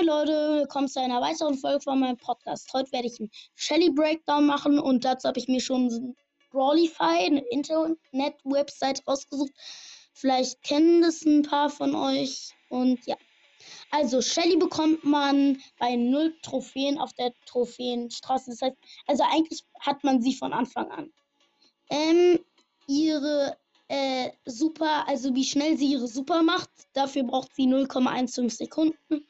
Moin Leute, willkommen zu einer weiteren Folge von meinem Podcast. Heute werde ich einen Shelly Breakdown machen und dazu habe ich mir schon Brawlify, eine Internet-Website rausgesucht. Vielleicht kennen das ein paar von euch und ja. Also Shelly bekommt man bei null Trophäen auf der Trophäenstraße. Das heißt, also eigentlich hat man sie von Anfang an. Ähm, ihre äh, Super, also wie schnell sie ihre Super macht, dafür braucht sie 0,15 Sekunden.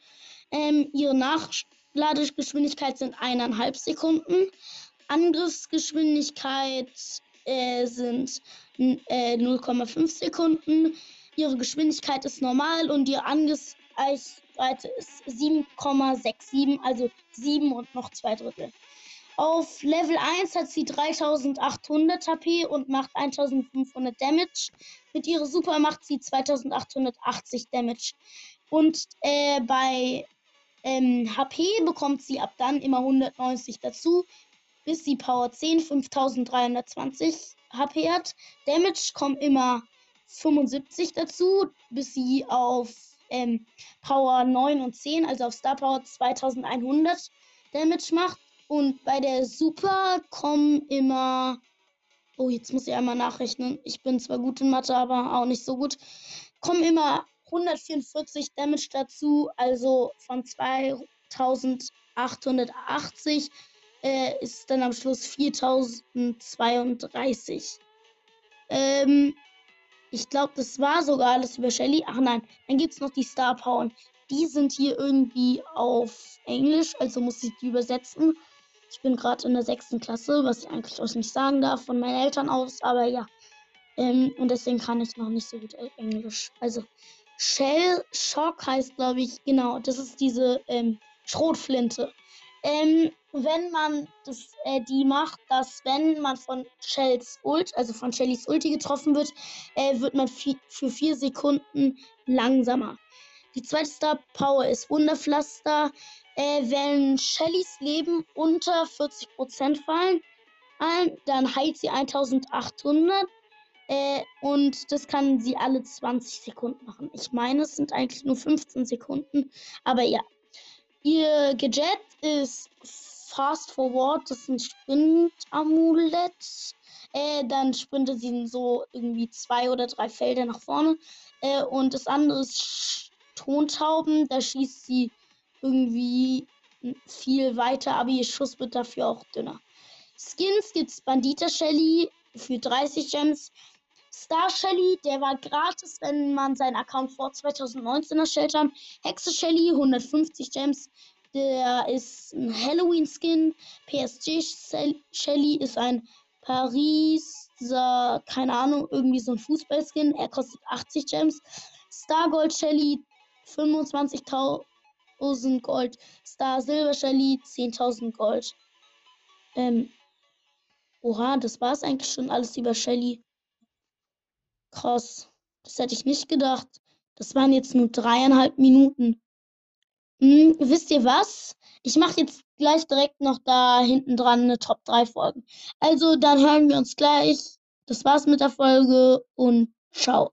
Ähm, ihre Nachladegeschwindigkeit sind eineinhalb Sekunden. Angriffsgeschwindigkeit äh, sind äh, 0,5 Sekunden. Ihre Geschwindigkeit ist normal und ihre Angriffsreichweite ist 7,67, also 7 und noch zwei Drittel. Auf Level 1 hat sie 3800 HP und macht 1500 Damage. Mit ihrer Super macht sie 2880 Damage. Und äh, bei ähm, HP bekommt sie ab dann immer 190 dazu, bis sie Power 10 5320 HP hat. Damage kommt immer 75 dazu, bis sie auf ähm, Power 9 und 10, also auf Star Power 2100 Damage macht. Und bei der Super kommen immer. Oh, jetzt muss ich einmal nachrechnen. Ich bin zwar gut in Mathe, aber auch nicht so gut. Kommen immer 144 Damage dazu, also von 2880 äh, ist dann am Schluss 4032. Ähm, ich glaube, das war sogar alles über Shelly. Ach nein, dann gibt es noch die Star Power. Die sind hier irgendwie auf Englisch, also muss ich die übersetzen. Ich bin gerade in der sechsten Klasse, was ich eigentlich auch nicht sagen darf von meinen Eltern aus, aber ja. Ähm, und deswegen kann ich noch nicht so gut Englisch. Also, Shell Shock heißt, glaube ich, genau, das ist diese ähm, Schrotflinte. Ähm, wenn man das, äh, die macht, dass wenn man von Shells Ult, also von Shellys Ulti getroffen wird, äh, wird man für vier Sekunden langsamer. Die zweite Star Power ist Wunderpflaster äh, wenn Shellys Leben unter 40% fallen, dann heilt sie 1800 äh, und das kann sie alle 20 Sekunden machen. Ich meine, es sind eigentlich nur 15 Sekunden, aber ja. Ihr Gadget ist Fast Forward, das ist ein Sprint-Amulett. Äh, dann sprintet sie so irgendwie zwei oder drei Felder nach vorne. Äh, und das andere ist Tontauben, da schießt sie irgendwie viel weiter, aber ihr Schuss wird dafür auch dünner. Skins gibt's Bandita Shelly für 30 Gems. Star Shelly, der war gratis, wenn man seinen Account vor 2019 erstellt hat. Hexe Shelly, 150 Gems. Der ist ein Halloween-Skin. PSG Shelly ist ein Pariser, keine Ahnung, irgendwie so ein Fußball-Skin. Er kostet 80 Gems. Star Gold Shelly, 25.000 1000 Gold. Star Silver Shelly 10.000 Gold. Ähm. Oha, das war es eigentlich schon alles über Shelly. Krass. Das hätte ich nicht gedacht. Das waren jetzt nur dreieinhalb Minuten. Hm, wisst ihr was? Ich mache jetzt gleich direkt noch da hinten dran eine Top 3 Folgen. Also, dann hören wir uns gleich. Das war's mit der Folge und ciao.